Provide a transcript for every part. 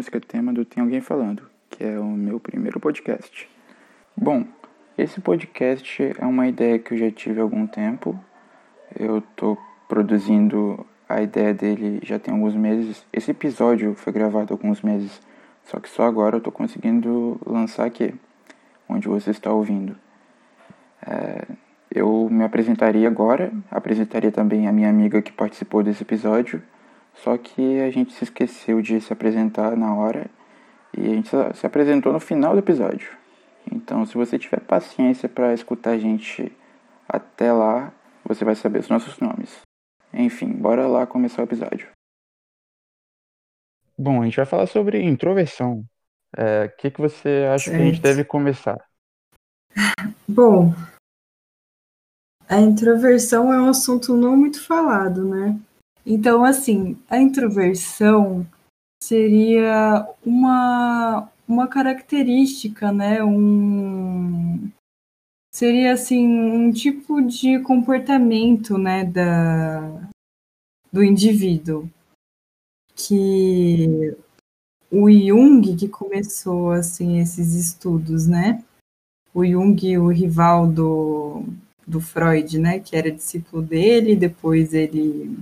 música tema do Tem Alguém Falando, que é o meu primeiro podcast. Bom, esse podcast é uma ideia que eu já tive há algum tempo. Eu estou produzindo a ideia dele já tem alguns meses. Esse episódio foi gravado há alguns meses, só que só agora eu estou conseguindo lançar aqui, onde você está ouvindo. É, eu me apresentaria agora, apresentaria também a minha amiga que participou desse episódio só que a gente se esqueceu de se apresentar na hora e a gente se apresentou no final do episódio. Então, se você tiver paciência para escutar a gente até lá, você vai saber os nossos nomes. Enfim, bora lá começar o episódio. Bom, a gente vai falar sobre introversão. O é, que, que você acha certo. que a gente deve começar? Bom, a introversão é um assunto não muito falado, né? Então, assim, a introversão seria uma, uma característica, né? Um, seria assim um tipo de comportamento, né, da, do indivíduo que o Jung que começou assim esses estudos, né? O Jung, o rival do, do Freud, né, que era discípulo dele, depois ele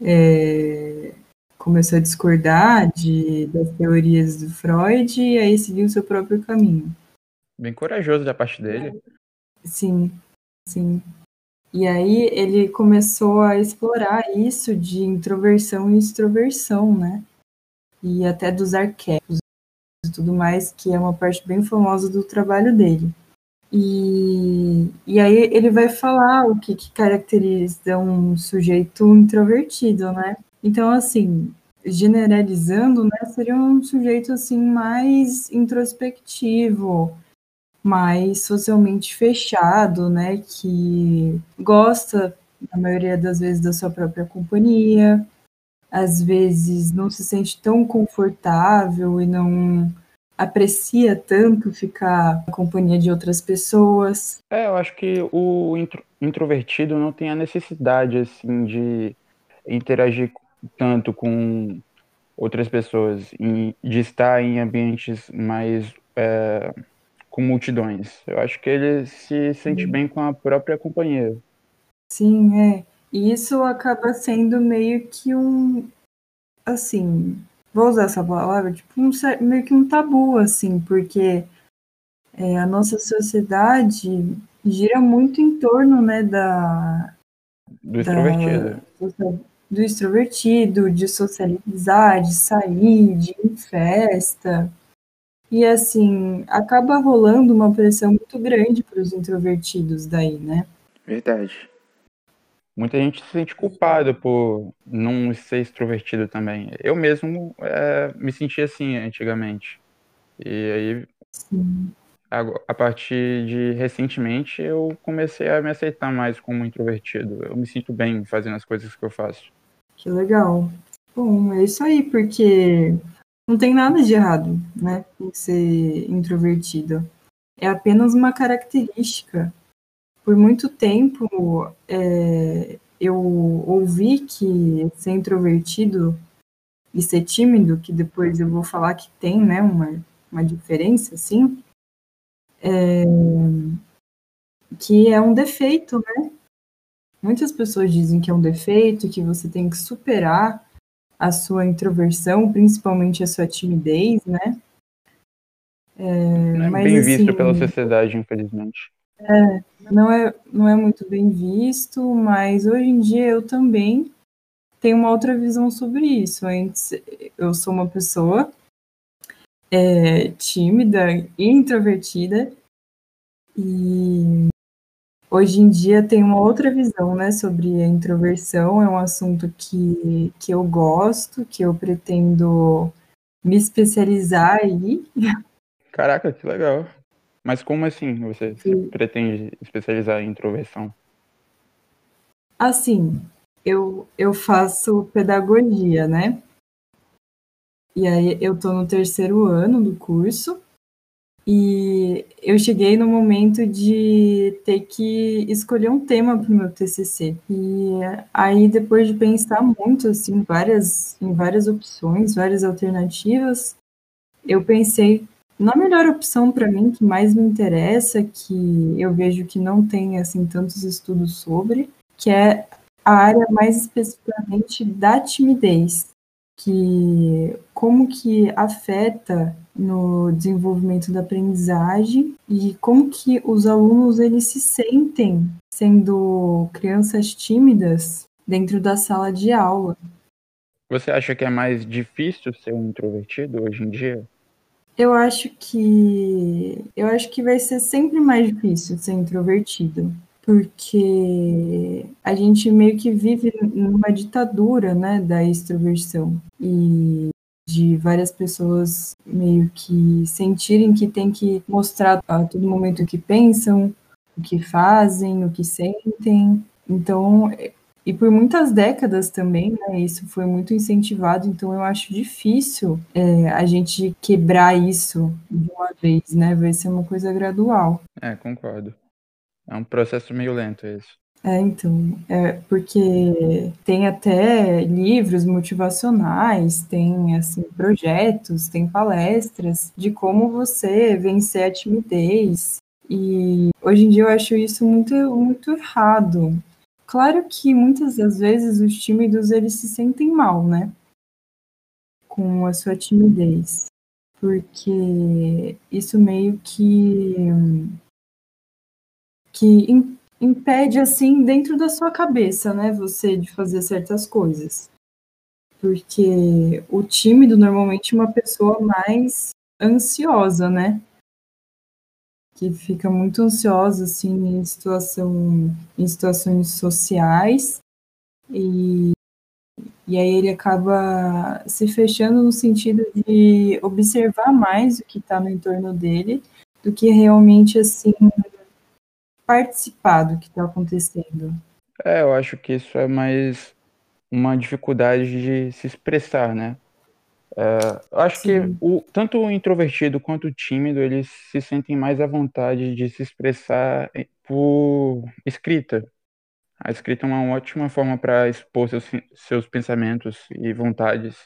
é, começou a discordar de, das teorias do Freud e aí seguiu o seu próprio caminho. Bem corajoso da parte dele. Sim, sim. E aí ele começou a explorar isso de introversão e extroversão, né? E até dos arquétipos e tudo mais, que é uma parte bem famosa do trabalho dele. E, e aí ele vai falar o que, que caracteriza um sujeito introvertido, né? Então, assim, generalizando, né, seria um sujeito assim mais introspectivo, mais socialmente fechado, né, que gosta na maioria das vezes da sua própria companhia, às vezes não se sente tão confortável e não aprecia tanto ficar na companhia de outras pessoas. É, eu acho que o intro, introvertido não tem a necessidade assim de interagir tanto com outras pessoas, em, de estar em ambientes mais é, com multidões. Eu acho que ele se sente Sim. bem com a própria companhia. Sim, é. E isso acaba sendo meio que um assim, vou usar essa palavra, tipo, um, meio que um tabu, assim, porque é, a nossa sociedade gira muito em torno, né, da... Do extrovertido. Da, do extrovertido, de socializar, de sair, de ir em festa. E, assim, acaba rolando uma pressão muito grande para os introvertidos daí, né? Verdade muita gente se sente culpada por não ser extrovertido também. Eu mesmo é, me sentia assim antigamente. E aí, a, a, partir de recentemente, eu comecei a me aceitar mais como introvertido. Eu me sinto bem fazendo as coisas que eu faço. Que legal. Bom, é isso aí, porque não tem nada de errado, né, em ser introvertido. É apenas uma característica por muito tempo é, eu ouvi que ser introvertido e ser tímido, que depois eu vou falar que tem né, uma, uma diferença, assim, é, que é um defeito, né? Muitas pessoas dizem que é um defeito, que você tem que superar a sua introversão, principalmente a sua timidez, né? É, não é bem visto assim, pela sociedade, infelizmente. É, não é, não é muito bem visto, mas hoje em dia eu também tenho uma outra visão sobre isso. Antes, eu sou uma pessoa é, tímida introvertida, e hoje em dia tenho uma outra visão né, sobre a introversão. É um assunto que, que eu gosto, que eu pretendo me especializar aí. Caraca, que legal. Mas como assim você pretende especializar em introversão? Assim, eu, eu faço pedagogia, né? E aí eu tô no terceiro ano do curso. E eu cheguei no momento de ter que escolher um tema para o meu TCC. E aí, depois de pensar muito, assim, várias, em várias opções, várias alternativas, eu pensei na melhor opção para mim, que mais me interessa, que eu vejo que não tem, assim, tantos estudos sobre, que é a área mais especificamente da timidez, que como que afeta no desenvolvimento da aprendizagem e como que os alunos eles se sentem sendo crianças tímidas dentro da sala de aula. Você acha que é mais difícil ser um introvertido hoje em dia? Eu acho que eu acho que vai ser sempre mais difícil ser introvertido, porque a gente meio que vive numa ditadura, né, da extroversão. E de várias pessoas meio que sentirem que tem que mostrar a todo momento o que pensam, o que fazem, o que sentem. Então, e por muitas décadas também, né, isso foi muito incentivado, então eu acho difícil é, a gente quebrar isso de uma vez, né? Vai ser uma coisa gradual. É, concordo. É um processo meio lento isso. É, então, é porque tem até livros motivacionais, tem assim projetos, tem palestras de como você vencer a timidez. E hoje em dia eu acho isso muito muito errado. Claro que muitas das vezes os tímidos eles se sentem mal, né? Com a sua timidez. Porque isso meio que que impede assim dentro da sua cabeça, né, você de fazer certas coisas. Porque o tímido normalmente é uma pessoa mais ansiosa, né? Que fica muito ansiosa assim em situação em situações sociais e e aí ele acaba se fechando no sentido de observar mais o que está no entorno dele do que realmente assim participar do que está acontecendo. É, eu acho que isso é mais uma dificuldade de se expressar, né? É, eu acho Sim. que o, tanto o introvertido quanto o tímido, eles se sentem mais à vontade de se expressar por escrita. A escrita é uma ótima forma para expor seus, seus pensamentos e vontades.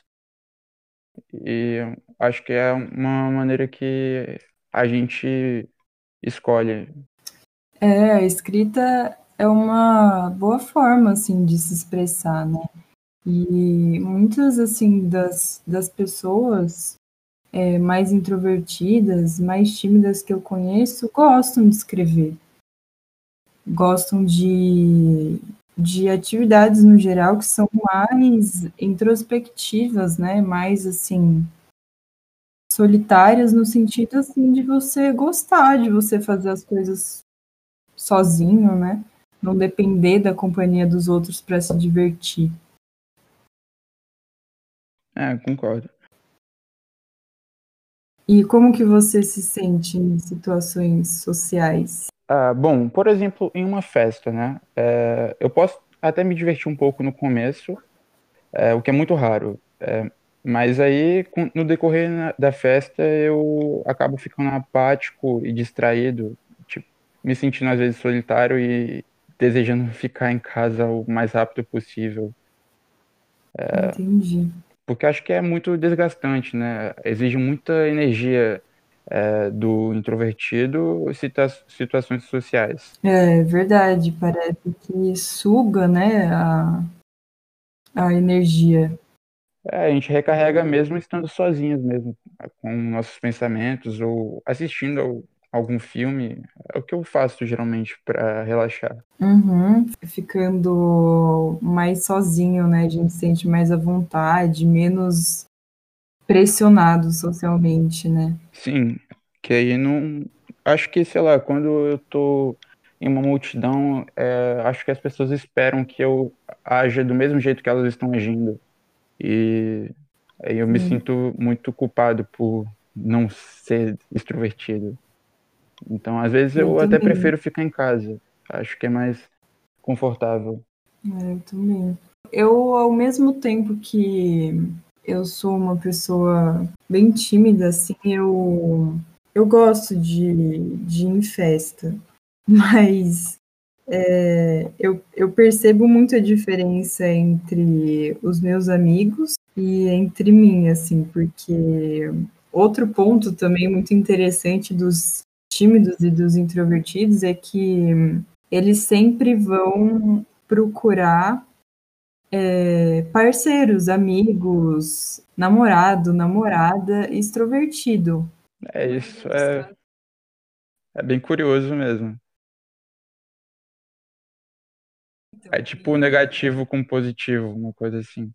E acho que é uma maneira que a gente escolhe é, a escrita é uma boa forma, assim, de se expressar, né? E muitas, assim, das, das pessoas é, mais introvertidas, mais tímidas que eu conheço, gostam de escrever. Gostam de, de atividades, no geral, que são mais introspectivas, né? Mais, assim, solitárias no sentido, assim, de você gostar de você fazer as coisas sozinho, né? Não depender da companhia dos outros para se divertir. É, concordo. E como que você se sente em situações sociais? Ah, bom, por exemplo, em uma festa, né? É, eu posso até me divertir um pouco no começo, é, o que é muito raro. É, mas aí, no decorrer da festa, eu acabo ficando apático e distraído me sentindo às vezes solitário e desejando ficar em casa o mais rápido possível. É, Entendi. Porque acho que é muito desgastante, né? Exige muita energia é, do introvertido situa situações sociais. É verdade, parece que suga, né, a, a energia. É, a gente recarrega mesmo estando sozinhos mesmo, com nossos pensamentos ou assistindo algum filme, é o que eu faço geralmente para relaxar. Uhum. Ficando mais sozinho, né? A gente sente mais à vontade, menos pressionado socialmente, né? Sim, que aí não. Acho que, sei lá, quando eu tô em uma multidão, é, acho que as pessoas esperam que eu haja do mesmo jeito que elas estão agindo. E aí eu Sim. me sinto muito culpado por não ser extrovertido. Então, às vezes, eu, eu até prefiro ficar em casa. Acho que é mais confortável. É, eu também. Eu, ao mesmo tempo que eu sou uma pessoa bem tímida, assim, eu, eu gosto de, de ir em festa, mas é, eu, eu percebo muito a diferença entre os meus amigos e entre mim, assim, porque outro ponto também muito interessante dos tímidos e dos introvertidos é que eles sempre vão procurar é, parceiros, amigos, namorado, namorada extrovertido. É isso, é, é bem curioso mesmo. É tipo negativo com positivo, uma coisa assim.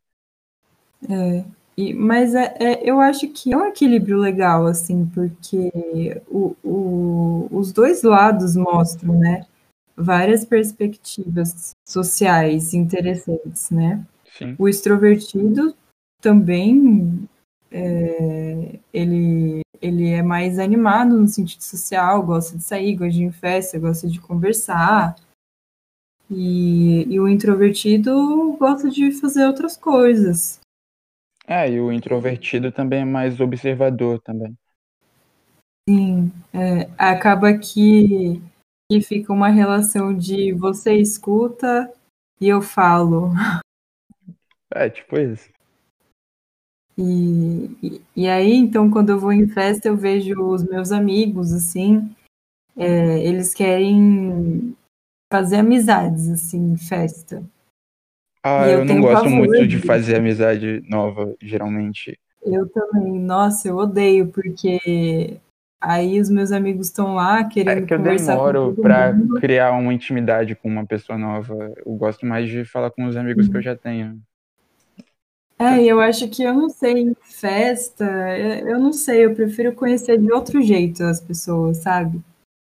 É, e, mas é, é, eu acho que é um equilíbrio legal, assim, porque o, o, os dois lados mostram, né? Várias perspectivas sociais interessantes, né? Sim. O extrovertido também é, ele, ele é mais animado no sentido social, gosta de sair, gosta de ir em festa, gosta de conversar. E, e o introvertido gosta de fazer outras coisas. É, e o introvertido também é mais observador também. Sim, é, acaba que, que fica uma relação de você escuta e eu falo. É, tipo isso. E, e, e aí, então, quando eu vou em festa, eu vejo os meus amigos, assim, é, eles querem fazer amizades, assim, em festa. Ah, eu eu não gosto muito de fazer amizade nova, geralmente. Eu também, nossa, eu odeio, porque aí os meus amigos estão lá É querendo que eu conversar demoro mundo. criar uma intimidade com uma pessoa nova. Eu gosto mais de falar com os amigos que eu já tenho. É, eu acho que eu não sei, em festa, eu não sei, eu prefiro conhecer de outro jeito as pessoas, sabe?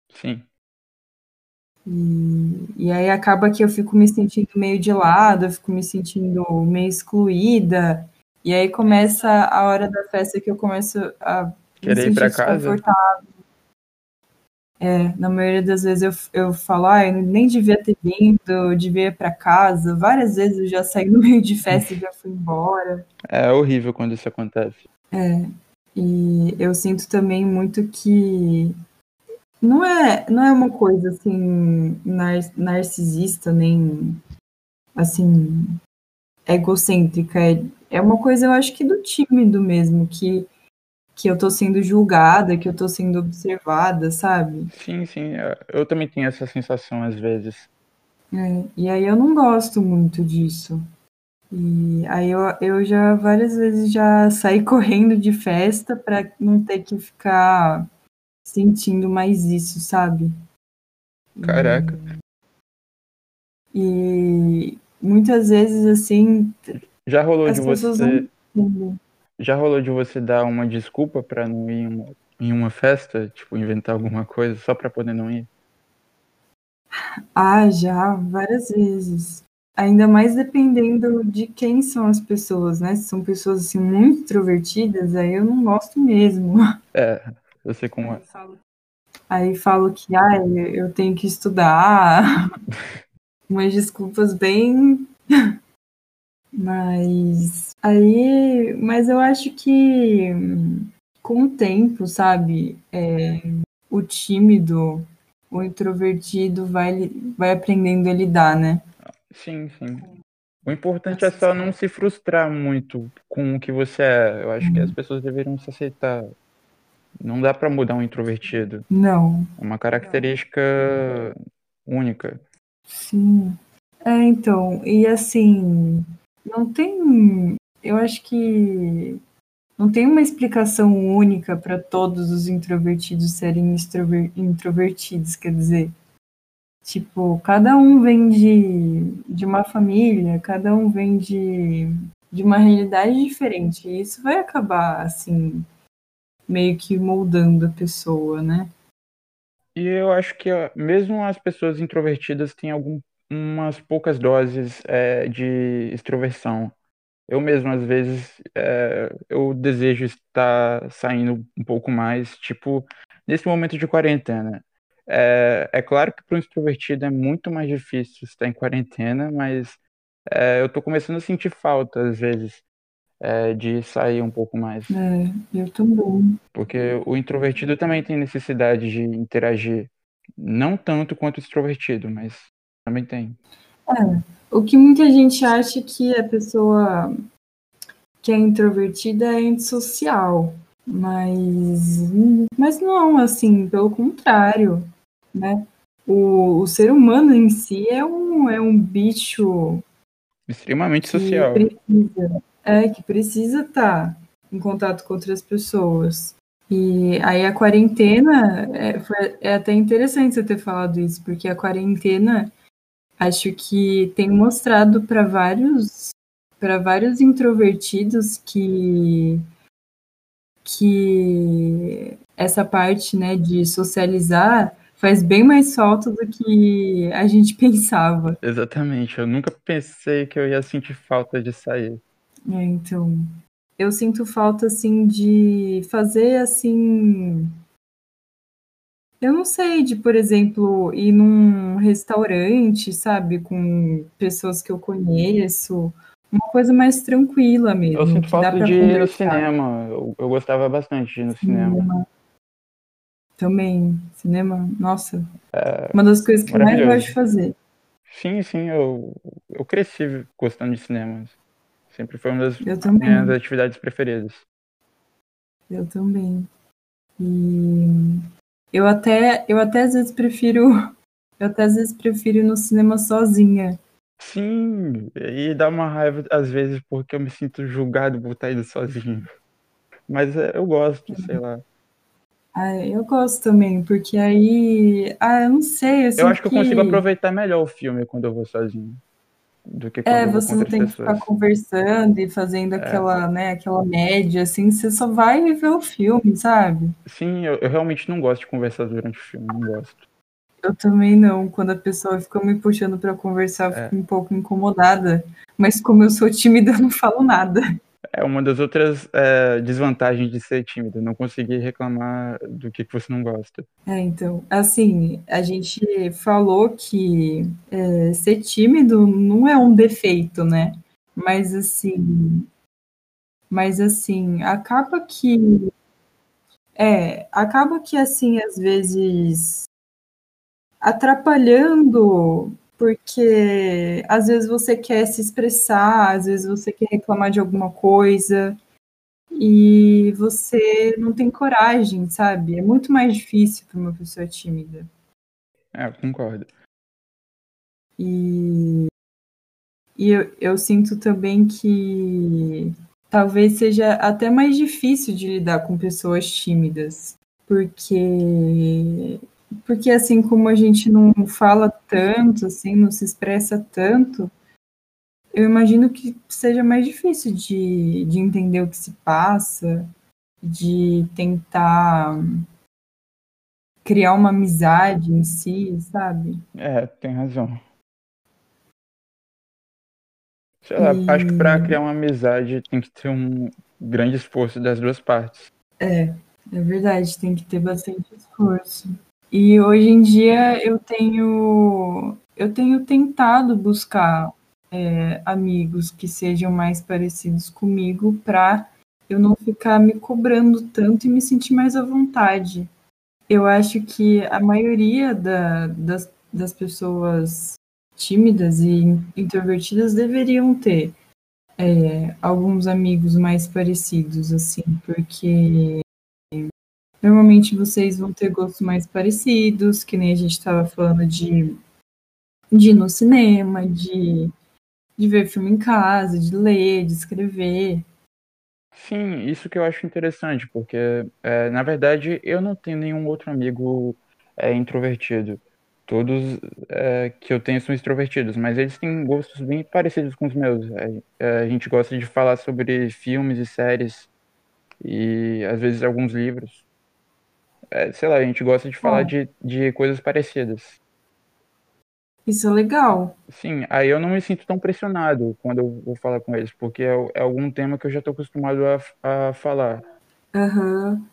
Sim. E, e aí acaba que eu fico me sentindo meio de lado, eu fico me sentindo meio excluída. E aí começa a hora da festa que eu começo a me Querer ir sentir casa? É, na maioria das vezes eu, eu falo, ah, eu nem devia ter vindo, eu devia ir pra casa. Várias vezes eu já saí no meio de festa e já fui embora. É horrível quando isso acontece. E eu sinto também muito que não é, não é uma coisa assim nar- narcisista, nem assim egocêntrica. É, é uma coisa, eu acho que do tímido mesmo, que, que eu tô sendo julgada, que eu tô sendo observada, sabe? Sim, sim. eu- também tenho essa sensação às vezes. É, e aí eu não gosto muito disso. E aí eu, eu já várias vezes já saí correndo de festa para não ter que ficar sentindo mais isso, sabe? Caraca. E muitas vezes assim Já rolou de você, não já rolou de você dar uma desculpa pra não ir em uma, em uma festa, tipo inventar alguma coisa só pra poder não ir? Ah, já, várias vezes. Ainda mais dependendo de quem são as pessoas, né? Se são pessoas assim muito introvertidas, aí eu não gosto mesmo. É, eu sei como é. Aí falo que ah, eu tenho que estudar, umas desculpas bem. Mas aí, mas eu acho que com o tempo, sabe, é, o tímido, o introvertido vai, vai aprendendo a lidar, né? Sim, sim. O importante é só não se frustrar muito com o que você é. Eu acho que as pessoas deveriam se aceitar. Não dá pra mudar um introvertido. Não, É uma característica única. sim. É, então, e assim, não tem. Eu acho que não tem uma explicação única para todos os introvertidos serem extrover- introvertidos, quer dizer. Tipo, cada um vem de, de uma família, cada um vem de, de uma realidade diferente. E isso vai acabar, assim, meio que moldando a pessoa, né? E eu acho que mesmo as pessoas introvertidas têm algumas poucas doses é, de extroversão. Eu mesmo, às vezes, é, eu desejo estar saindo um pouco mais, tipo, nesse momento de quarentena. É, é claro que para um extrovertido é muito mais difícil estar em quarentena, mas é, eu tô começando a sentir falta, às vezes, é, de sair um pouco mais. É, eu também. Porque o introvertido também tem necessidade de interagir. Não tanto quanto o extrovertido, mas também tem. É, o que muita gente acha que a pessoa que é introvertida é antissocial, mas, mas não, assim, pelo contrário, né? O, o ser humano em si é um, é um bicho extremamente social. Precisa, é, que precisa estar em contato com outras pessoas. E aí a quarentena, é, foi, é até interessante você ter falado isso, porque a quarentena acho que tem mostrado para vários para vários introvertidos que que essa parte, né, de socializar faz bem mais falta do que a gente pensava. Exatamente, eu nunca pensei que eu ia sentir falta de sair. É, então, eu sinto falta assim de fazer assim eu não sei, de, por exemplo, ir num restaurante, sabe, com pessoas que eu conheço, uma coisa mais tranquila mesmo. Eu sinto falta de ir no cinema, eu, eu, gostava bastante de ir no cinema. cinema. Também, cinema, nossa, é, uma das coisas que eu mais gosto de fazer. Sim, sim, eu, eu cresci gostando de cinema. Sempre foi uma das minhas atividades preferidas. Eu também. E eu até, eu até às vezes prefiro. Eu até às vezes prefiro ir no cinema sozinha. Sim, e dá uma raiva às vezes porque eu me sinto julgado por estar indo sozinho. Mas é, eu gosto, sei lá. Ah, eu gosto também, porque aí. Ah, eu não sei. Eu, eu acho que, que eu consigo aproveitar melhor o filme quando eu vou sozinho do que quando É, você não tem que ficar conversando e fazendo é. aquela, né, aquela média, assim, você só vai ver o filme, sabe? Sim, eu, eu realmente não gosto de conversar durante o filme, não gosto. Eu também não. Quando a pessoa fica me puxando para conversar, eu fico é. um pouco incomodada. Mas como eu sou tímida, eu não falo nada. É uma das outras é, desvantagens de ser tímida, não conseguir reclamar do que, você não gosta. É, então, assim, a gente falou que é, ser tímido não é um defeito, né? Mas assim, mas assim, acaba que é, acaba que assim, às vezes atrapalhando porque às vezes você quer se expressar, às vezes você quer reclamar de alguma coisa e você não tem coragem, sabe? É muito mais difícil para uma pessoa tímida. É, concordo. E, e eu, eu sinto também que talvez seja até mais difícil de lidar com pessoas tímidas, porque porque assim como a gente não fala tanto, assim, não se expressa tanto, eu imagino que seja mais difícil de, de entender o que se passa, de tentar criar uma amizade em si, sabe? É, tem razão. Sei lá, e... acho que para criar uma amizade tem que ter um grande esforço das duas partes. É, é verdade, tem que ter bastante esforço. E hoje em dia eu tenho eu tenho tentado buscar é, amigos que sejam mais parecidos comigo para eu não ficar me cobrando tanto e me sentir mais à vontade. Eu acho que a maioria da, das, das pessoas tímidas e introvertidas deveriam ter é, alguns amigos mais parecidos, assim, porque Normalmente vocês vão ter gostos mais parecidos, que nem a gente estava falando de, de ir no cinema, de, de ver filme em casa, de ler, de escrever. Sim, isso que eu acho interessante, porque é, na verdade eu não tenho nenhum outro amigo é, introvertido. Todos é, que eu tenho são extrovertidos, mas eles têm gostos bem parecidos com os meus. É, é, a gente gosta de falar sobre filmes e séries e às vezes alguns livros é, sei lá, a gente gosta de falar de, de coisas parecidas. Isso é legal. Sim, aí eu não me sinto tão pressionado quando eu vou falar com eles, porque é, é algum tema que eu já estou acostumado a, a falar. Aham. Uhum.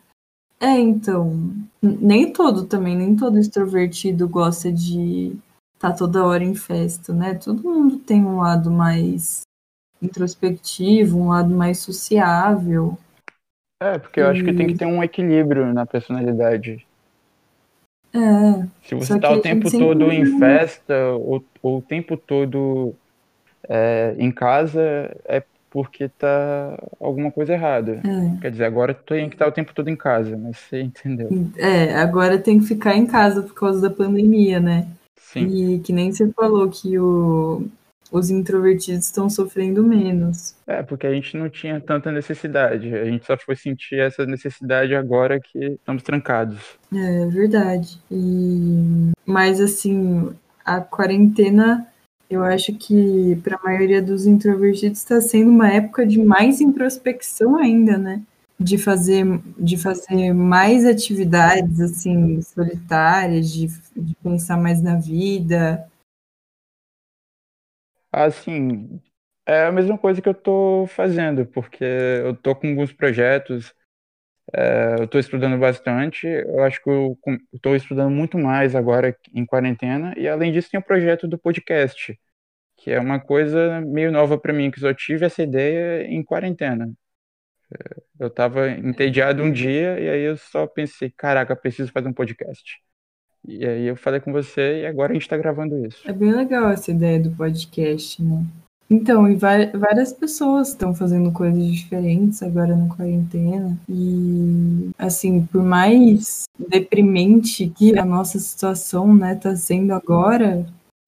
É, então, nem todo também, nem todo extrovertido gosta de estar tá toda hora em festa, né? Todo mundo tem um lado mais introspectivo, um lado mais sociável. É, porque eu acho que tem que ter um equilíbrio na personalidade. É. Se você tá o tempo todo em festa ou, ou o tempo todo é, em casa, é porque tá alguma coisa errada. É. Quer dizer, agora tem que estar o tempo todo em casa, mas você entendeu. É, agora tem que ficar em casa por causa da pandemia, né? Sim. E que nem você falou que o, os introvertidos estão sofrendo menos. É, porque a gente não tinha tanta necessidade. A gente só foi sentir essa necessidade agora que estamos trancados. É verdade. E... Mas assim, a quarentena eu acho que para a maioria dos introvertidos está sendo uma época de mais introspecção ainda, né? De fazer, de fazer mais atividades assim solitárias, de, de pensar mais na vida. Assim, é a mesma coisa que eu estou fazendo, porque eu estou com alguns projetos, é, eu estou estudando bastante, eu acho que eu estou estudando muito mais agora em quarentena, e além disso tem o projeto do podcast, que é uma coisa meio nova para mim, que só tive essa ideia em quarentena. Eu estava entediado um dia e aí eu só pensei, caraca, preciso fazer um podcast. E aí eu falei com você e agora a gente está gravando isso. É bem legal essa ideia do podcast, né? Então, e várias pessoas estão fazendo coisas diferentes agora na quarentena. E, assim, por mais deprimente que a nossa situação, né, tá sendo agora,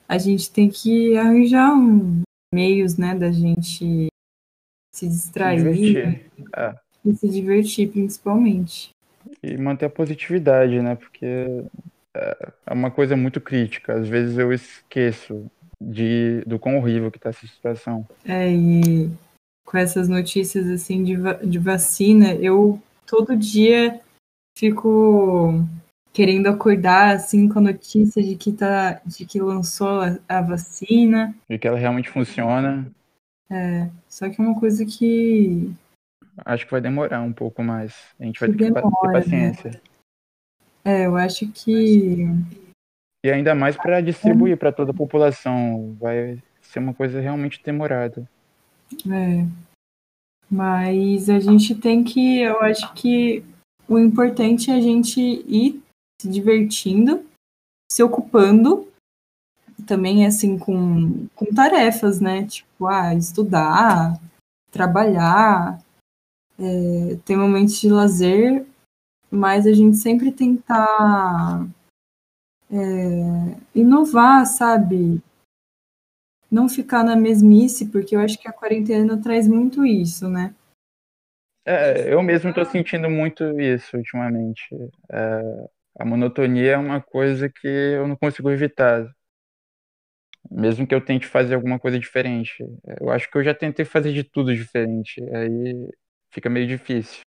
a gente tem que arranjar um, meios, né, da gente se distrair se é. e se divertir, principalmente. E manter a positividade, né, porque é, uma coisa muito crítica. Às vezes eu esqueço de, do quão horrível que está essa situação. É, e com essas notícias assim de, de vacina, eu todo dia fico querendo acordar assim com a notícia de que tá de que lançou a, a vacina e que ela realmente funciona é só que é uma coisa que acho que vai demorar um pouco mais a gente vai ter demora, que ter né? paciência né? É eu acho que e ainda mais para distribuir para toda a população. Vai ser uma coisa realmente demorada. É. Mas a gente tem que eu acho que o importante é a gente ir se divertindo, se ocupando também assim com, com tarefas, né? Tipo, ah, estudar, trabalhar, é, ter momentos de lazer, mas a gente sempre tentar é, inovar, sabe? Não ficar na mesmice, porque eu acho que a quarentena traz muito isso, né? É, eu mesmo estou sentindo muito isso ultimamente. É, a monotonia é uma coisa que eu não consigo evitar. Mesmo que eu tente fazer alguma coisa diferente. Eu acho que eu já tentei fazer de tudo diferente. Aí fica meio difícil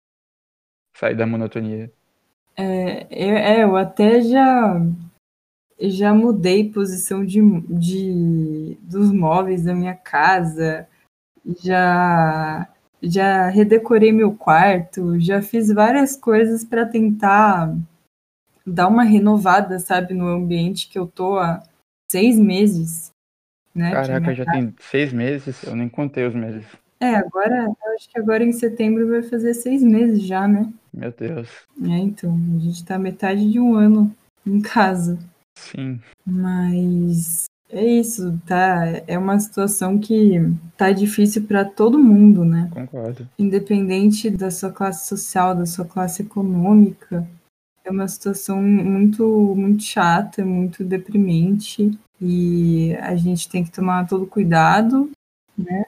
sair da monotonia. É, eu, é, eu até já já mudei posição de, de dos móveis da minha casa, já já redecorei meu quarto, já fiz várias coisas para tentar dar uma renovada, sabe, no ambiente que eu tô há seis meses. Né, Caraca, já tem seis meses? Eu nem contei os meses. É, agora, eu acho que agora em setembro vai fazer seis meses já, né? Meu Deus. É, então, a gente tá metade de um ano em casa. Sim. Mas é isso, tá? É uma situação que tá difícil para todo mundo, né? Concordo. Independente da sua classe social, da sua classe econômica, é uma situação muito, muito chata, muito deprimente e a gente tem que tomar todo cuidado, né?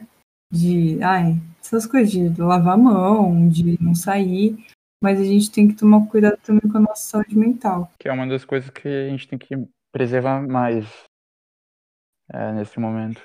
De, ai, essas coisas de lavar a mão, de não sair, mas a gente tem que tomar cuidado também com a nossa saúde mental. Que é uma das coisas que a gente tem que preservar mais é, nesse momento.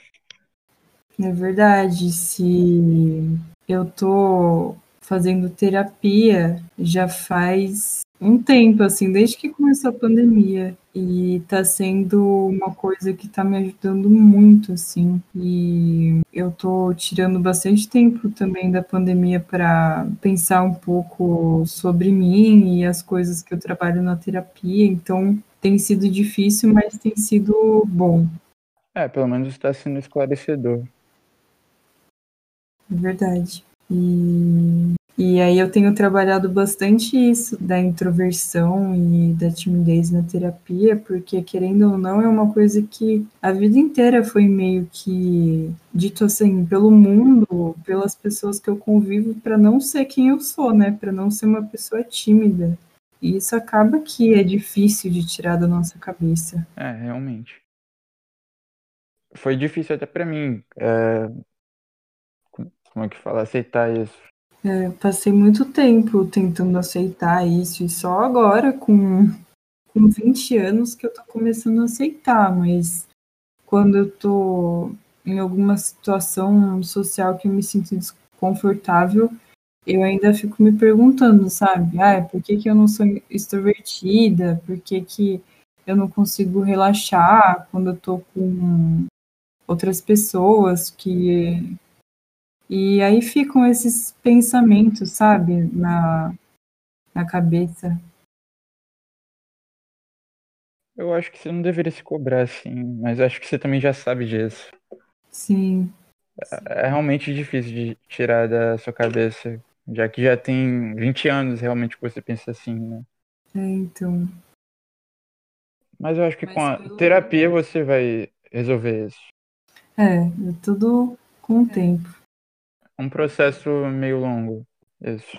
É verdade. Se eu tô fazendo terapia já faz um tempo, assim, desde que começou a pandemia. E tá sendo uma coisa que tá me ajudando muito, assim. E eu tô tirando bastante tempo também da pandemia para pensar um pouco sobre mim e as coisas que eu trabalho na terapia. Então tem sido difícil, mas tem sido bom. É, pelo menos está sendo esclarecedor. Verdade. E, e aí eu tenho trabalhado bastante isso da introversão e da timidez na terapia, porque querendo ou não é uma coisa que a vida inteira foi meio que dito assim pelo mundo, pelas pessoas que eu convivo para não ser quem eu sou, né? Para não ser uma pessoa tímida. E isso acaba que é difícil de tirar da nossa cabeça. É, realmente. Foi difícil até para mim. É... Como é que fala? Aceitar isso. É, passei muito tempo tentando aceitar isso, e só agora, com, com 20 anos, que eu tô começando a aceitar, mas quando eu tô em alguma situação social que eu me sinto desconfortável, eu ainda fico me perguntando, sabe? Ah, por que, que eu não sou extrovertida? Por que, que eu não consigo relaxar quando eu tô com outras pessoas que. E aí ficam esses pensamentos, sabe, na, na cabeça. Eu acho que você não deveria se cobrar assim, mas acho que você também já sabe disso. Sim. É, é realmente difícil de tirar da sua cabeça já que já tem 20 anos realmente que você pensa assim, né? É, então. Mas eu acho que Mas com a pelo... terapia você vai resolver isso. É, é tudo com o é. tempo. É um processo meio longo, isso.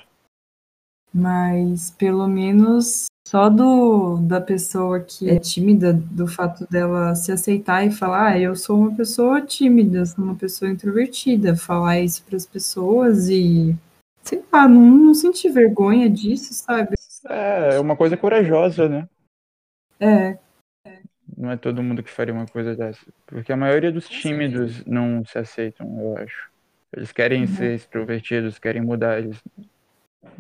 Mas pelo menos só do da pessoa que é tímida, do fato dela se aceitar e falar, ah, eu sou uma pessoa tímida, sou uma pessoa introvertida, falar isso para as pessoas e sei lá, não, não senti vergonha disso, sabe? É, é uma coisa corajosa, né? É. Não é todo mundo que faria uma coisa dessa. Porque a maioria dos tímidos não se aceitam, eu acho. Eles querem uhum. ser extrovertidos, querem mudar, eles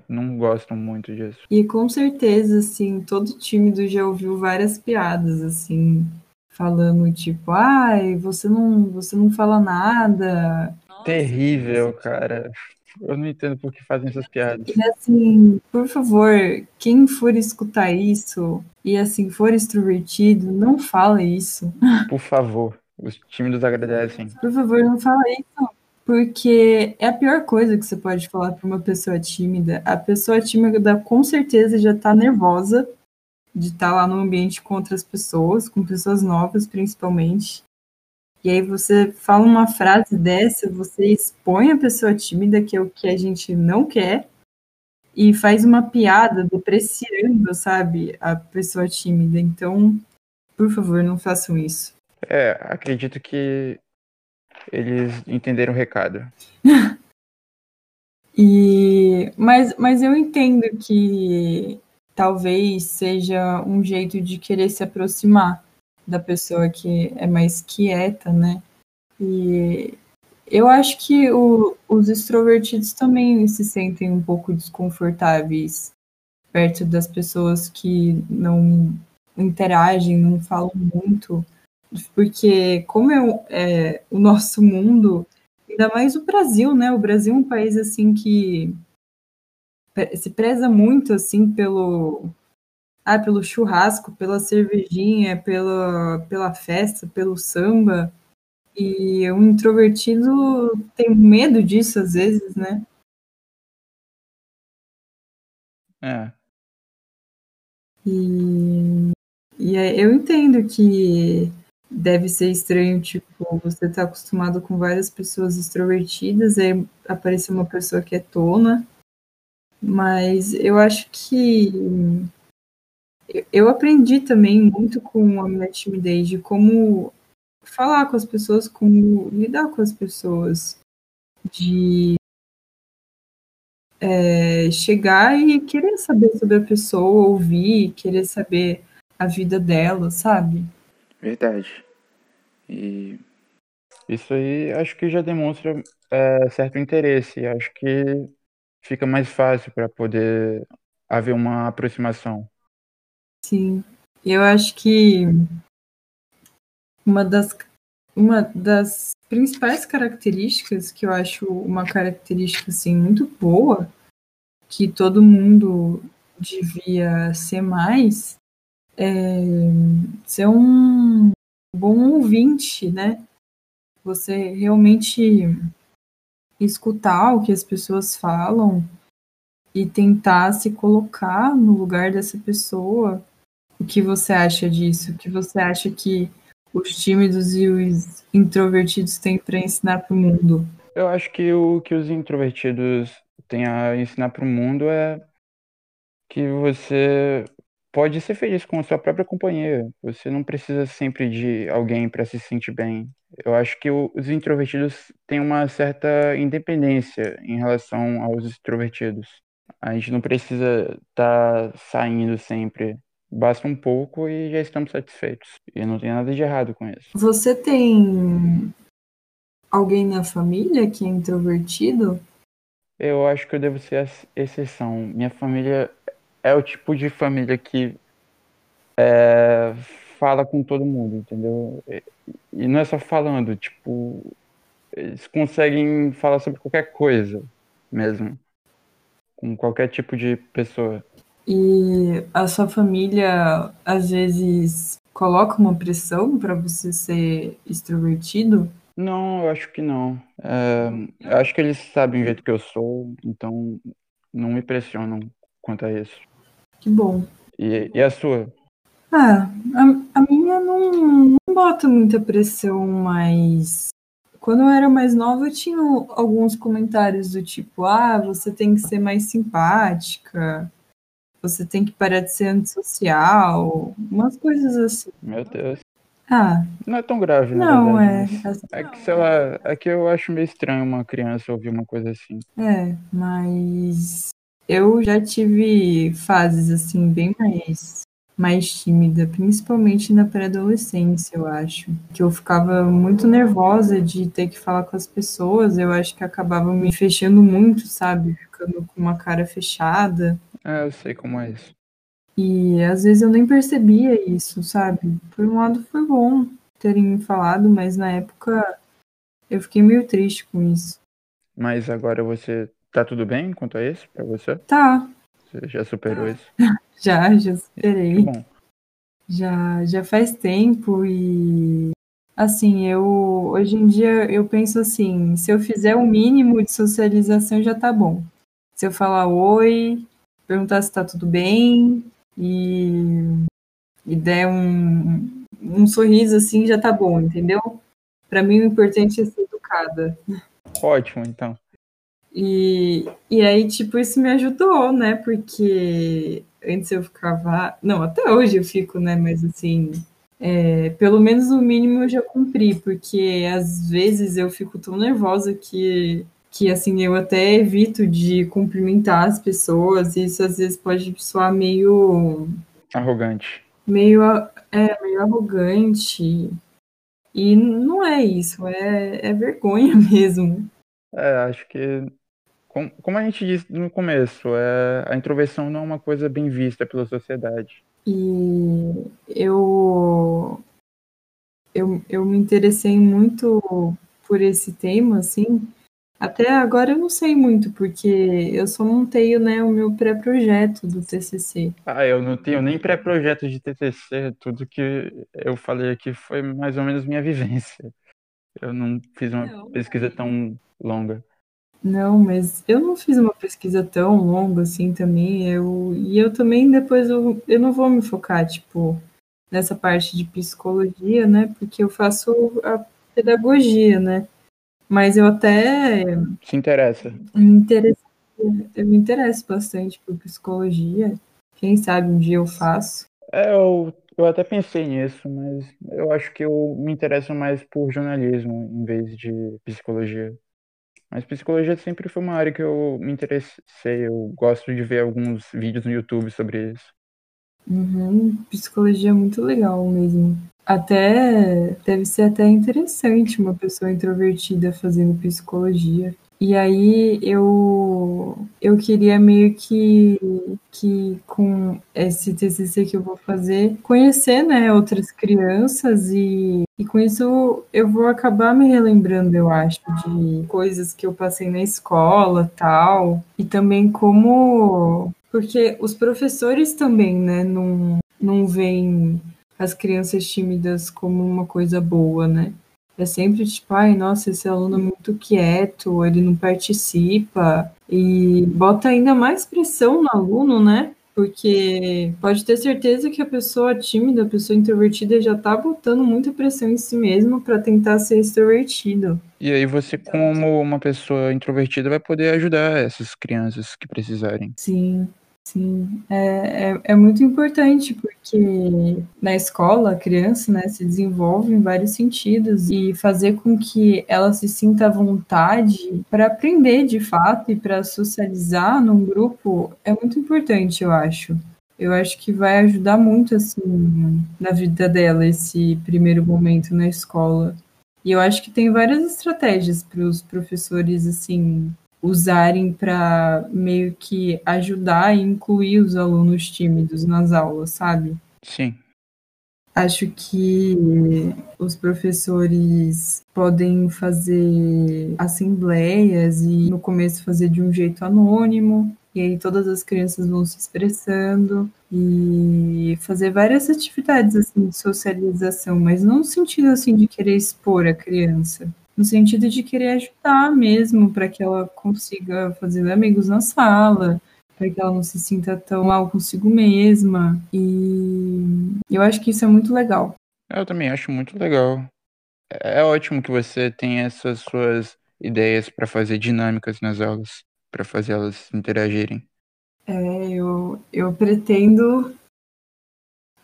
não gostam muito disso. E com certeza, assim, todo tímido já ouviu várias piadas, assim, falando tipo, ai, você não, você não fala nada. Terrível, cara. Eu não entendo por que fazem essas piadas. E assim, por favor, quem for escutar isso e assim for extrovertido, não fala isso. Por favor, os tímidos agradecem. Por favor, não fala isso. Porque é a pior coisa que você pode falar para uma pessoa tímida. A pessoa tímida com certeza já está nervosa de estar tá lá no ambiente com outras pessoas, com pessoas novas principalmente. E aí você fala uma frase dessa, você expõe a pessoa tímida, que é o que a gente não quer, e faz uma piada depreciando, sabe, a pessoa tímida. Então, por favor, não façam isso. É, acredito que eles entenderam o recado. e mas, mas eu entendo que talvez seja um jeito de querer se aproximar da pessoa que é mais quieta, né? E eu acho que o, os extrovertidos também se sentem um pouco desconfortáveis perto das pessoas que não interagem, não falam muito, porque como é, é o nosso mundo, ainda mais o Brasil, né? O Brasil é um país assim que se preza muito assim pelo ah, pelo churrasco, pela cervejinha, pela, pela festa, pelo samba. E um introvertido tem medo disso às vezes, né? É. E, e eu entendo que deve ser estranho, tipo, você tá acostumado com várias pessoas extrovertidas, aí aparecer uma pessoa que é tona. Mas eu acho que eu aprendi também muito com a minha timidez de como falar com as pessoas, como lidar com as pessoas, de é, chegar e querer saber sobre a pessoa, ouvir, querer saber a vida dela, sabe? Verdade. E isso aí acho que já demonstra é, certo interesse. Acho que fica mais fácil para poder haver uma aproximação. Sim, eu acho que uma das, uma das principais características que eu acho uma característica assim muito boa que todo mundo devia ser mais é ser um bom ouvinte, né? Você realmente escutar o que as pessoas falam e tentar se colocar no lugar dessa pessoa. O que você acha disso? O que você acha que os tímidos e os introvertidos têm para ensinar para o mundo? Eu acho que o que os introvertidos têm a ensinar para o mundo é que você pode ser feliz com a sua própria companhia. Você não precisa sempre de alguém para se sentir bem. Eu acho que os introvertidos têm uma certa independência em relação aos extrovertidos. A gente não precisa estar tá saindo sempre. Basta um pouco e já estamos satisfeitos. E não tem nada de errado com isso. Você tem alguém na família que é introvertido? Eu acho que eu devo ser a exceção. Minha família é o tipo de família que é, fala com todo mundo, entendeu? E não é só falando, tipo, eles conseguem falar sobre qualquer coisa mesmo, com qualquer tipo de pessoa. E a sua família às vezes coloca uma pressão para você ser extrovertido? Não, eu acho que não. É, eu acho que eles sabem o jeito que eu sou, então não me pressionam quanto a isso. Que bom. E, e a sua? Ah, a, a minha não, não bota muita pressão, mas quando eu era mais nova eu tinha alguns comentários do tipo, ah, você tem que ser mais simpática, você tem que parar de ser antissocial, umas coisas assim. Meu Deus. Ah. Não é tão grave, na não, verdade. É. É que, sei lá, é que eu acho meio estranho uma criança ouvir uma coisa assim. É, mas eu já tive fases assim bem mais mais tímida, principalmente na pré-adolescência, eu acho. Que eu ficava muito nervosa de ter que falar com as pessoas, eu acho que acabava me fechando muito, sabe? Ficando com uma cara fechada. É, eu sei como é isso. E às vezes eu nem percebia isso, sabe? Por um lado foi bom terem me falado, mas na época eu fiquei meio triste com isso. Mas agora você Tá tudo bem quanto a isso pra você? Tá. Você já superou isso? já, já superei. Que bom. Já, já faz tempo e assim, eu hoje em dia eu penso assim, se eu fizer o mínimo de socialização já tá bom. Se eu falar oi, perguntar se tá tudo bem e, e der um, um sorriso assim já tá bom, entendeu? Para mim o importante é ser educada. Ótimo, então. E, e aí, tipo, isso me ajudou, né? Porque antes eu ficava. Não, até hoje eu fico, né? Mas assim, é, pelo menos o mínimo eu já cumpri, porque às vezes eu fico tão nervosa que, que assim, eu até evito de cumprimentar as pessoas, e isso às vezes pode soar meio. Arrogante. Meio, é, meio arrogante. E não é isso, é, é vergonha mesmo. É, acho que como a gente disse no começo, é, a introversão não é uma coisa bem vista pela sociedade. E eu, eu, eu me interessei muito por esse tema, assim. Até agora eu não sei muito, porque eu só montei né, o meu pré-projeto do TCC. Ah, eu não tenho nem pré-projeto de TCC, tudo que eu falei aqui foi mais ou menos minha vivência. Eu não fiz uma não. pesquisa tão longa. Não, mas eu não fiz uma pesquisa tão longa assim também. Eu, e eu também depois eu, eu não vou me focar, tipo, nessa parte de psicologia, né? Porque eu faço a pedagogia, né? Mas eu até. Se interessa. Me interessa, eu me interesso bastante por psicologia. Quem sabe um dia eu faço. É, eu, eu até pensei nisso, mas eu acho que eu me interesso mais por jornalismo em vez de psicologia. Mas psicologia sempre foi uma área que eu me interessei. Eu gosto de ver alguns vídeos no YouTube sobre isso. Uhum, psicologia é muito legal mesmo. Até deve ser até interessante uma pessoa introvertida fazendo psicologia. E aí eu eu queria meio que que com esse TCC que eu vou fazer, conhecer, né, outras crianças e e com isso eu vou acabar me relembrando, eu acho, de coisas que eu passei na escola, tal, e também como porque os professores também, né, não não veem as crianças tímidas como uma coisa boa, né? É sempre tipo, ai, nossa, esse aluno é muito quieto, ele não participa, e bota ainda mais pressão no aluno, né? Porque pode ter certeza que a pessoa tímida, a pessoa introvertida já tá botando muita pressão em si mesmo para tentar ser extrovertido. E aí você, como uma pessoa introvertida, vai poder ajudar essas crianças que precisarem. Sim, sim. É, é, é muito importante porque na escola a criança né, se desenvolve em vários sentidos e fazer com que ela se sinta à vontade para aprender de fato e para socializar num grupo é muito importante, eu acho. Eu acho que vai ajudar muito assim na vida dela esse primeiro momento na escola. E eu acho que tem várias estratégias para os professores assim usarem para meio que ajudar e incluir os alunos tímidos nas aulas, sabe? Sim. Acho que os professores podem fazer assembleias e no começo fazer de um jeito anônimo, e aí todas as crianças vão se expressando e fazer várias atividades assim de socialização, mas não no sentido assim de querer expor a criança, no sentido de querer ajudar mesmo para que ela consiga fazer amigos na sala, para que ela não se sinta tão mal consigo mesma. E eu acho que isso é muito legal. Eu também acho muito legal. É ótimo que você tenha essas suas ideias para fazer dinâmicas nas aulas para fazer elas interagirem? É, eu, eu pretendo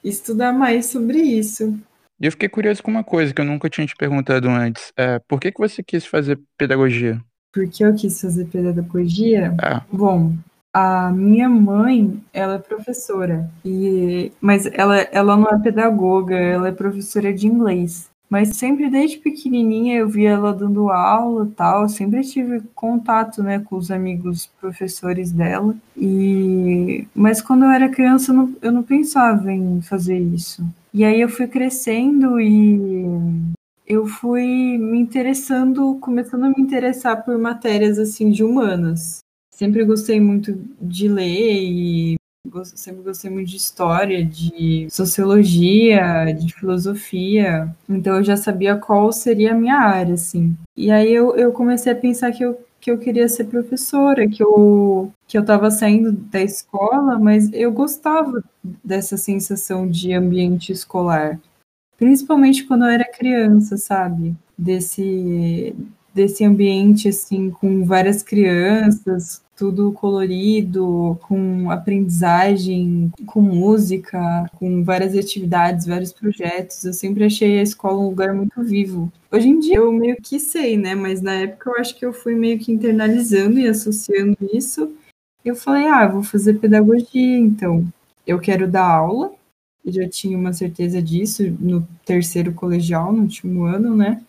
estudar mais sobre isso. E eu fiquei curioso com uma coisa que eu nunca tinha te perguntado antes. É, por que, que você quis fazer pedagogia? Por que eu quis fazer pedagogia? Ah. Bom, a minha mãe, ela é professora, e mas ela, ela não é pedagoga, ela é professora de inglês. Mas sempre desde pequenininha eu via ela dando aula tal, sempre tive contato, né, com os amigos professores dela. E mas quando eu era criança eu não, eu não pensava em fazer isso. E aí eu fui crescendo e eu fui me interessando, começando a me interessar por matérias assim de humanas. Sempre gostei muito de ler e sempre gostei muito de história, de sociologia, de filosofia, então eu já sabia qual seria a minha área, assim. E aí eu, eu comecei a pensar que eu, que eu queria ser professora, que eu que eu estava saindo da escola, mas eu gostava dessa sensação de ambiente escolar, principalmente quando eu era criança, sabe? Desse desse ambiente assim com várias crianças, tudo colorido, com aprendizagem, com música, com várias atividades, vários projetos. Eu sempre achei a escola um lugar muito vivo. Hoje em dia eu meio que sei, né? Mas na época eu acho que eu fui meio que internalizando e associando isso. Eu falei, ah, vou fazer pedagogia, então. Eu quero dar aula. Eu já tinha uma certeza disso no terceiro colegial, no último ano, né?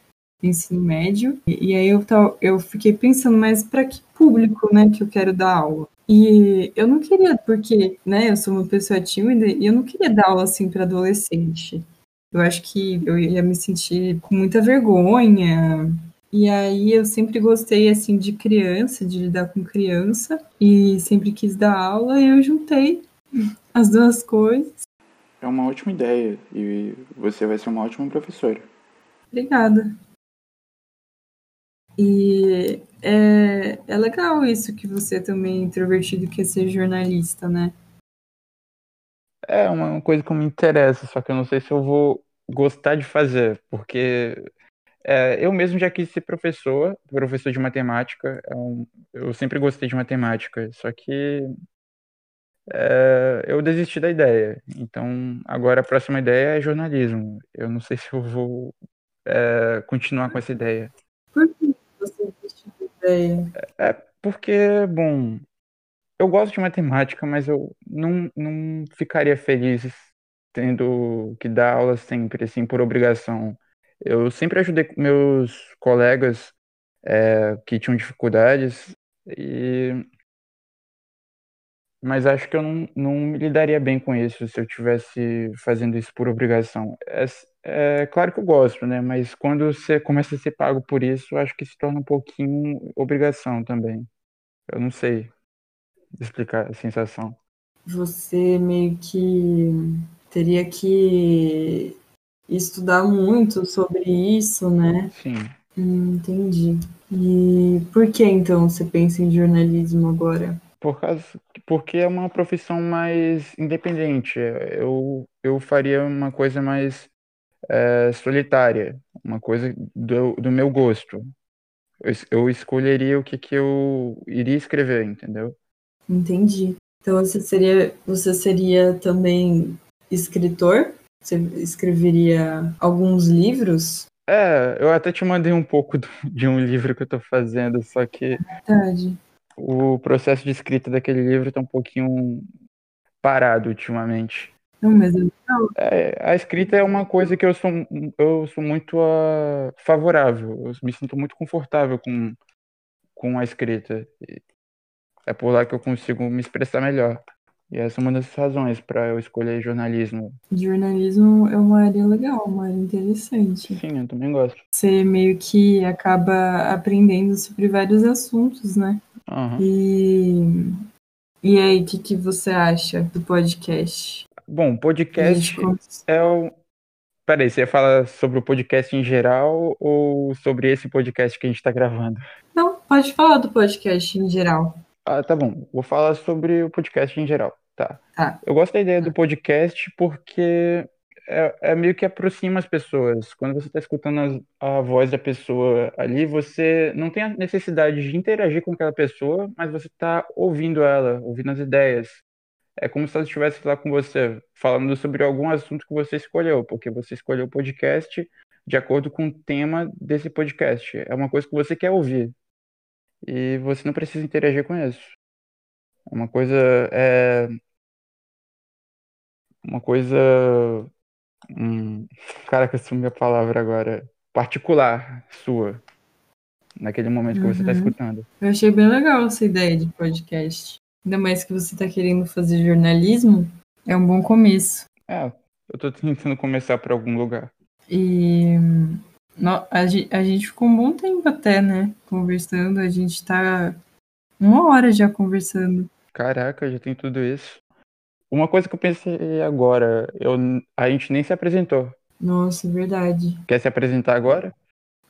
ensino médio. E, e aí eu, eu fiquei pensando, mas para que público, né, que eu quero dar aula? E eu não queria, porque, né, eu sou uma pessoa tímida e eu não queria dar aula assim para adolescente. Eu acho que eu ia me sentir com muita vergonha. E aí eu sempre gostei assim de criança, de lidar com criança e sempre quis dar aula e eu juntei as duas coisas. É uma ótima ideia e você vai ser uma ótima professora. Obrigada. E é, é legal isso que você também, introvertido, quer ser jornalista, né? É uma coisa que me interessa, só que eu não sei se eu vou gostar de fazer, porque é, eu mesmo já quis ser professor, professor de matemática. É um, eu sempre gostei de matemática, só que é, eu desisti da ideia. Então, agora a próxima ideia é jornalismo. Eu não sei se eu vou é, continuar com essa ideia. Por que você desistiu da ideia? É porque, bom, eu gosto de matemática, mas eu não, não ficaria feliz tendo que dar aula sempre, assim, por obrigação. Eu sempre ajudei meus colegas é, que tinham dificuldades, e... mas acho que eu não, não me lidaria bem com isso se eu tivesse fazendo isso por obrigação. É, claro que eu gosto, né? Mas quando você começa a ser pago por isso, acho que se torna um pouquinho obrigação também. Eu não sei explicar a sensação. Você meio que teria que estudar muito sobre isso, né? Sim. Hum, entendi. E por que então você pensa em jornalismo agora? Por causa, porque é uma profissão mais independente. Eu, eu faria uma coisa mais é, solitária, uma coisa do, do meu gosto. Eu, eu escolheria o que, que eu iria escrever, entendeu? Entendi. Então você seria, você seria também escritor? Você escreveria alguns livros? É, eu até te mandei um pouco do, de um livro que eu tô fazendo, só que Verdade. o processo de escrita daquele livro tá um pouquinho parado ultimamente. Não, mas é legal. É, a escrita é uma coisa que eu sou, eu sou muito uh, favorável. Eu me sinto muito confortável com, com a escrita. É por lá que eu consigo me expressar melhor. E essa é uma das razões para eu escolher jornalismo. Jornalismo é uma área legal, uma área interessante. Sim, eu também gosto. Você meio que acaba aprendendo sobre vários assuntos, né? Uhum. E, e aí, o que, que você acha do podcast? Bom, podcast é o. Peraí, você ia falar sobre o podcast em geral ou sobre esse podcast que a gente está gravando? Não, pode falar do podcast em geral. Ah, tá bom. Vou falar sobre o podcast em geral. Tá. Tá. Eu gosto da ideia do podcast porque é, é meio que aproxima as pessoas. Quando você está escutando a, a voz da pessoa ali, você não tem a necessidade de interagir com aquela pessoa, mas você está ouvindo ela, ouvindo as ideias. É como se ela estivesse lá com você, falando sobre algum assunto que você escolheu, porque você escolheu o podcast de acordo com o tema desse podcast. É uma coisa que você quer ouvir. E você não precisa interagir com isso. É uma coisa. É, uma coisa. Hum, caraca, assumi a palavra agora. Particular sua. Naquele momento que você está Uhum. escutando. Eu achei bem legal essa ideia de podcast. Ainda mais que você está querendo fazer jornalismo, é um bom começo. É, eu tô tentando começar por algum lugar. E a, ge- a gente ficou um bom tempo até, né? Conversando. A gente tá uma hora já conversando. Caraca, já tem tudo isso. Uma coisa que eu pensei agora, eu, a gente nem se apresentou. Nossa, é verdade. Quer se apresentar agora?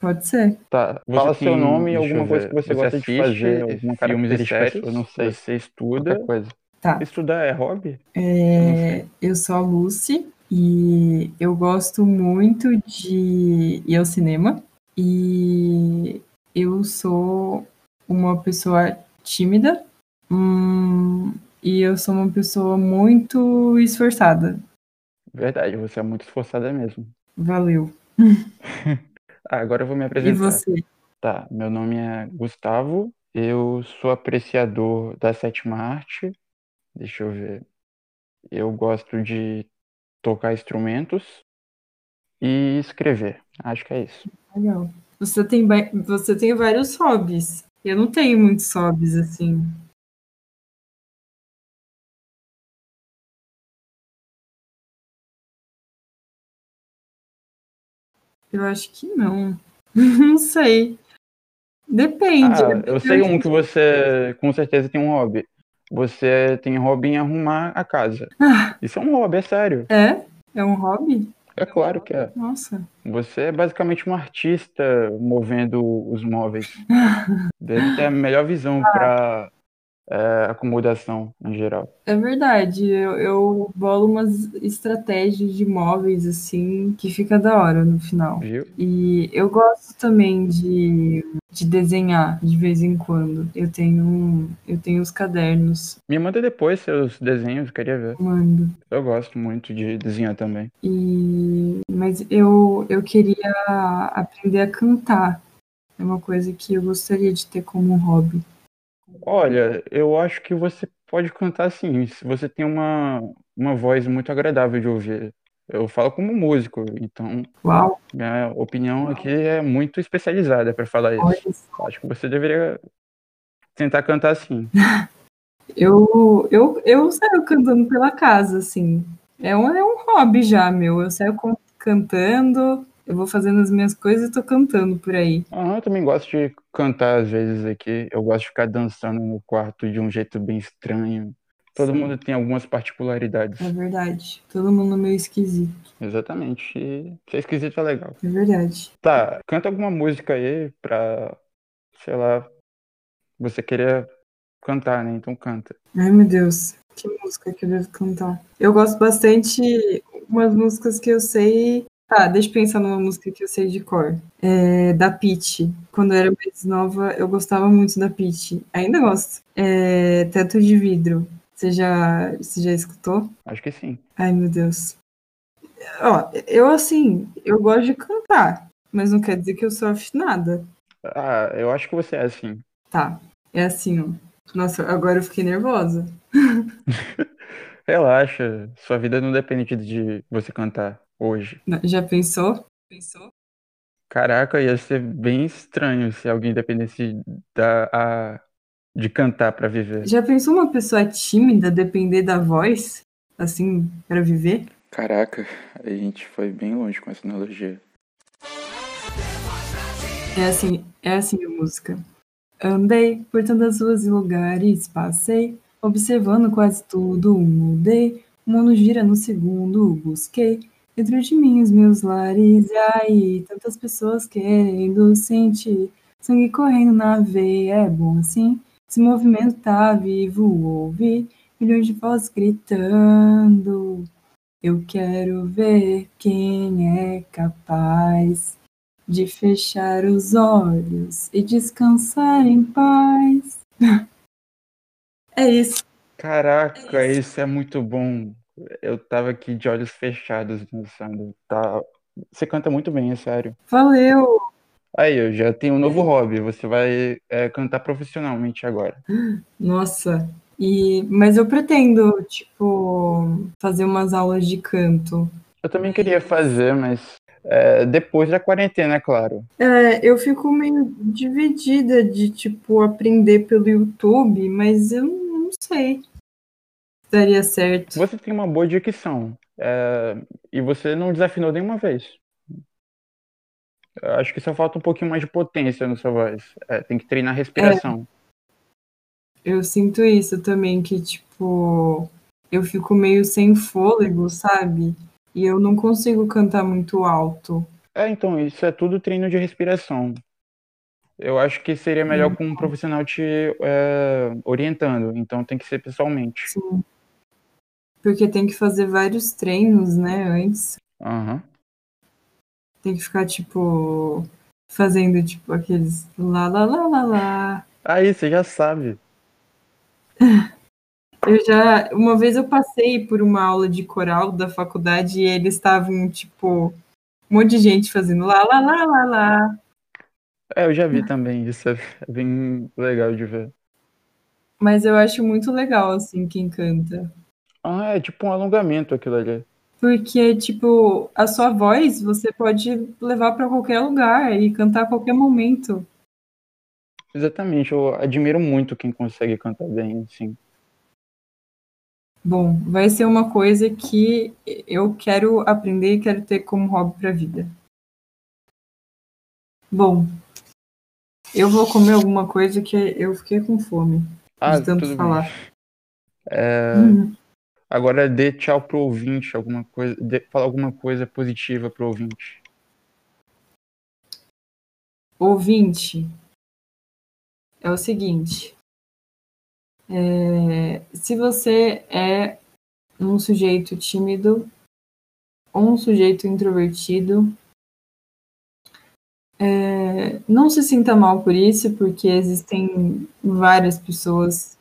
Pode ser. Tá. Você Fala tem- seu nome e alguma eu coisa que você, você gosta de fazer, alguma filmes e séries? eu não sei. Você estuda. Coisa. Tá. Estudar é hobby? É, eu sou a Lucy e eu gosto muito de ir ao cinema. E eu sou uma pessoa tímida. hum, e eu sou uma pessoa muito esforçada. Verdade, você é muito esforçada mesmo. Valeu. Ah, agora eu vou me E apresentar. você? Tá, meu nome é Gustavo, eu sou apreciador da sétima arte. Deixa eu ver. Eu gosto de tocar instrumentos e escrever. Acho que é isso. Legal. Você tem, você tem vários hobbies. Eu não tenho muitos hobbies assim. Eu acho que não. Não sei. Depende. Ah, eu sei um que você com certeza tem um hobby. Você tem hobby em arrumar a casa. Ah. Isso é um hobby, é sério. É? É um hobby? É claro que é. Nossa. Você é basicamente um artista movendo os móveis. Deve ter a melhor visão para acomodação em geral. É verdade. Eu, eu bolo umas estratégias de móveis assim que fica da hora no final. Viu? E eu gosto também de, de desenhar de vez em quando. Eu tenho, eu tenho os cadernos, Me manda depois seus desenhos, queria ver. mando. Eu gosto muito de desenhar também. E, mas eu, eu queria aprender a cantar. É uma coisa que eu gostaria de ter como hobby. Olha, eu acho que você pode cantar sim. Se Você tem uma, uma voz muito agradável de ouvir. Eu falo como músico, então Uau, minha opinião aqui é muito especializada para falar isso. olha só. Acho que você deveria tentar cantar sim. Eu, eu, eu saio cantando pela casa, assim. É um, é um hobby já, meu. Eu saio cantando, eu vou fazendo as minhas coisas e tô cantando por aí. Ah, eu também gosto de cantar às vezes aqui. Eu gosto de ficar dançando no quarto de um jeito bem estranho. Todo mundo tem algumas particularidades. É verdade. Todo mundo meio esquisito. Exatamente. E ser esquisito é legal. É verdade. Tá, canta alguma música aí pra, sei lá, você querer cantar, né? Então canta. Ai, meu Deus. Que música que eu devo cantar? Eu gosto bastante umas músicas que eu sei. Tá, deixa eu pensar numa música que eu sei de cor. É, da Peach. Quando eu era mais nova, eu gostava muito da Peach. Ainda gosto. É, Teto de Vidro. Você já, você já escutou? Acho que sim. Ai, meu Deus. Ó, eu assim, eu gosto de cantar, mas não quer dizer que eu sou afinada. Ah, eu acho que você é assim. Tá, é assim, ó. Nossa, agora eu fiquei nervosa. Relaxa, sua vida não depende de você cantar hoje. Já pensou? Pensou? Caraca, ia ser bem estranho se alguém dependesse da, a, de cantar pra viver. Já pensou uma pessoa tímida depender da voz, assim, pra viver? Caraca, a gente foi bem longe com essa analogia. É assim, é assim a música. Andei por tantas ruas e lugares, passei, observando quase tudo, mudei. O mundo gira no segundo, busquei dentro de mim os meus lares. E aí, tantas pessoas querendo sentir sangue correndo na veia, é bom assim. Esse movimento tá vivo, ouvi milhões de vozes gritando. Eu quero ver quem é capaz de fechar os olhos e descansar em paz. É isso. Caraca, é isso. isso é muito bom. Eu tava aqui de olhos fechados dançando. Tá... Você canta muito bem, é sério. Valeu! Aí, eu já tenho um novo hobby. Você vai é, cantar profissionalmente agora. Nossa, e, mas eu pretendo, tipo, fazer umas aulas de canto. Eu também queria fazer, mas é, depois da quarentena, é claro. É, eu fico meio dividida de, tipo, aprender pelo YouTube, mas eu não sei se daria certo. Você tem uma boa dicção. É, e você não desafinou nenhuma vez. Eu acho que só falta um pouquinho mais de potência na sua voz. É, tem que treinar a respiração. Eu sinto isso também, que, tipo, eu fico meio sem fôlego, sabe? E eu não consigo cantar muito alto. É, então, isso é tudo treino de respiração. Eu acho que seria melhor com um profissional te é, orientando, então tem que ser pessoalmente. Sim. Porque tem que fazer vários treinos, né, antes. Aham. Tem que ficar, tipo, fazendo, tipo, aqueles lá, lá, lá, lá, lá. Aí, você já sabe. Eu já. Uma vez eu passei por uma aula de coral da faculdade e eles estavam, tipo, um monte de gente fazendo lá, lá, lá, lá, lá. É, eu já vi também, isso é bem legal de ver. Mas eu acho muito legal, assim, quem canta. Ah, é tipo um alongamento aquilo ali. Porque, tipo, a sua voz você pode levar para qualquer lugar e cantar a qualquer momento. Exatamente, eu admiro muito quem consegue cantar bem, assim. Bom, vai ser uma coisa que eu quero aprender e quero ter como hobby para a vida. Bom, eu vou comer alguma coisa que eu fiquei com fome. Ah, de tanto tudo falar. bem. É, Uhum. Agora dê tchau pro ouvinte, alguma coisa, dê, fala alguma coisa positiva pro ouvinte. Ouvinte, é o seguinte. é, se você é um sujeito tímido ou um sujeito introvertido, é, não se sinta mal por isso, porque existem várias pessoas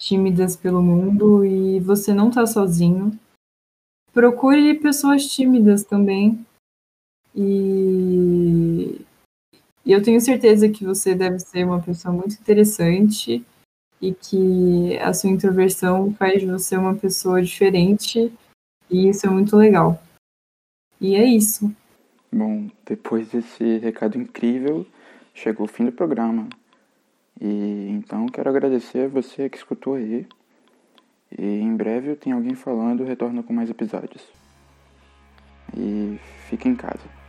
tímidas pelo mundo e você não está sozinho. Procure pessoas tímidas também. E eu tenho certeza que você deve ser uma pessoa muito interessante e que a sua introversão faz de você uma pessoa diferente e isso é muito legal. E é isso. Bom, depois desse recado incrível, chegou o fim do programa. E então quero agradecer a você que escutou aí. E em breve tem alguém falando, retorno com mais episódios. E fique em casa.